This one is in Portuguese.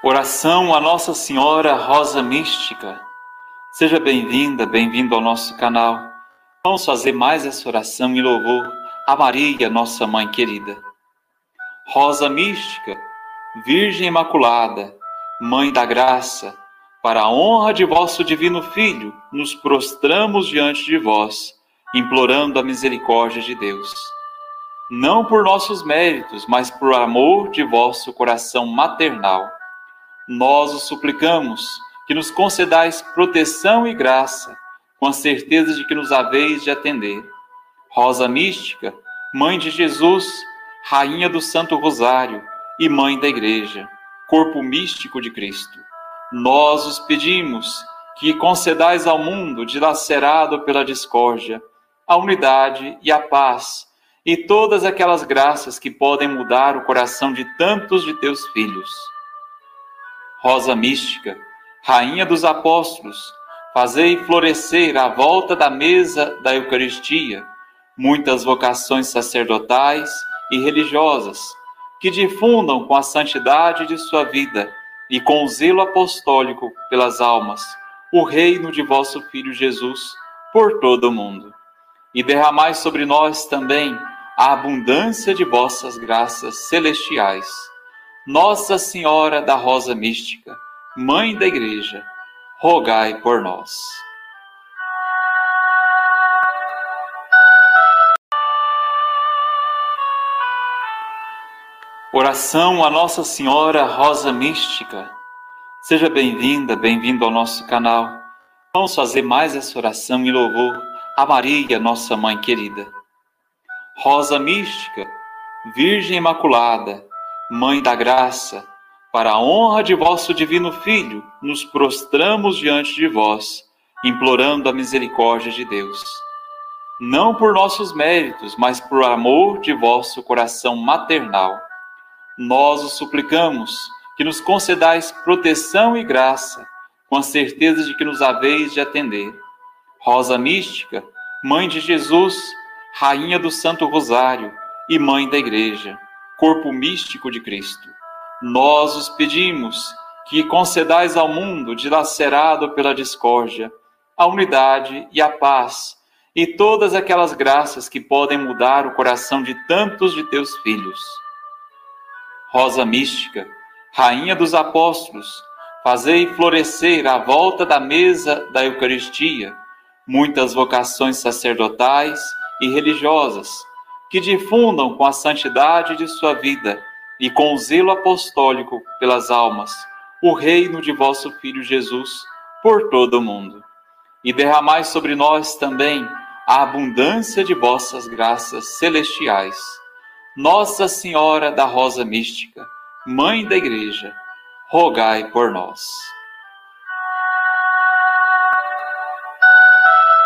Oração a Nossa Senhora Rosa Mística. Seja bem-vinda, bem-vindo ao nosso canal. Vamos fazer mais essa oração em louvor a Maria, nossa mãe querida. Rosa Mística, Virgem Imaculada, Mãe da Graça, para a honra de vosso Divino Filho, nos prostramos diante de vós, implorando a misericórdia de Deus. Não por nossos méritos, mas por amor de vosso coração maternal nós os suplicamos que nos concedais proteção e graça, com a certeza de que nos haveis de atender. Rosa Mística, Mãe de Jesus, Rainha do Santo Rosário e Mãe da Igreja, Corpo Místico de Cristo, nós os pedimos que concedais ao mundo dilacerado pela discórdia a unidade e a paz e todas aquelas graças que podem mudar o coração de tantos de teus filhos Rosa mística, rainha dos apóstolos, fazei florescer à volta da mesa da Eucaristia muitas vocações sacerdotais e religiosas que difundam com a santidade de sua vida e com o zelo apostólico pelas almas o reino de vosso Filho Jesus por todo o mundo. E derramai sobre nós também a abundância de vossas graças celestiais nossa Senhora da Rosa Mística, Mãe da Igreja, rogai por nós. Oração a Nossa Senhora Rosa Mística. Seja bem-vinda, bem-vindo ao nosso canal. Vamos fazer mais essa oração em louvor a Maria, nossa mãe querida. Rosa Mística, Virgem Imaculada, Mãe da Graça, para a honra de vosso Divino Filho, nos prostramos diante de vós, implorando a misericórdia de Deus. Não por nossos méritos, mas por amor de vosso coração maternal. Nós os suplicamos que nos concedais proteção e graça, com a certeza de que nos haveis de atender. Rosa Mística, Mãe de Jesus, Rainha do Santo Rosário e Mãe da Igreja corpo místico de Cristo. Nós os pedimos que concedais ao mundo, dilacerado pela discórdia, a unidade e a paz e todas aquelas graças que podem mudar o coração de tantos de teus filhos. Rosa mística, rainha dos apóstolos, fazei florescer à volta da mesa da Eucaristia muitas vocações sacerdotais e religiosas que difundam com a santidade de sua vida e com o zelo apostólico pelas almas o reino de vosso Filho Jesus por todo o mundo. E derramai sobre nós também a abundância de vossas graças celestiais. Nossa Senhora da Rosa Mística, Mãe da Igreja, rogai por nós.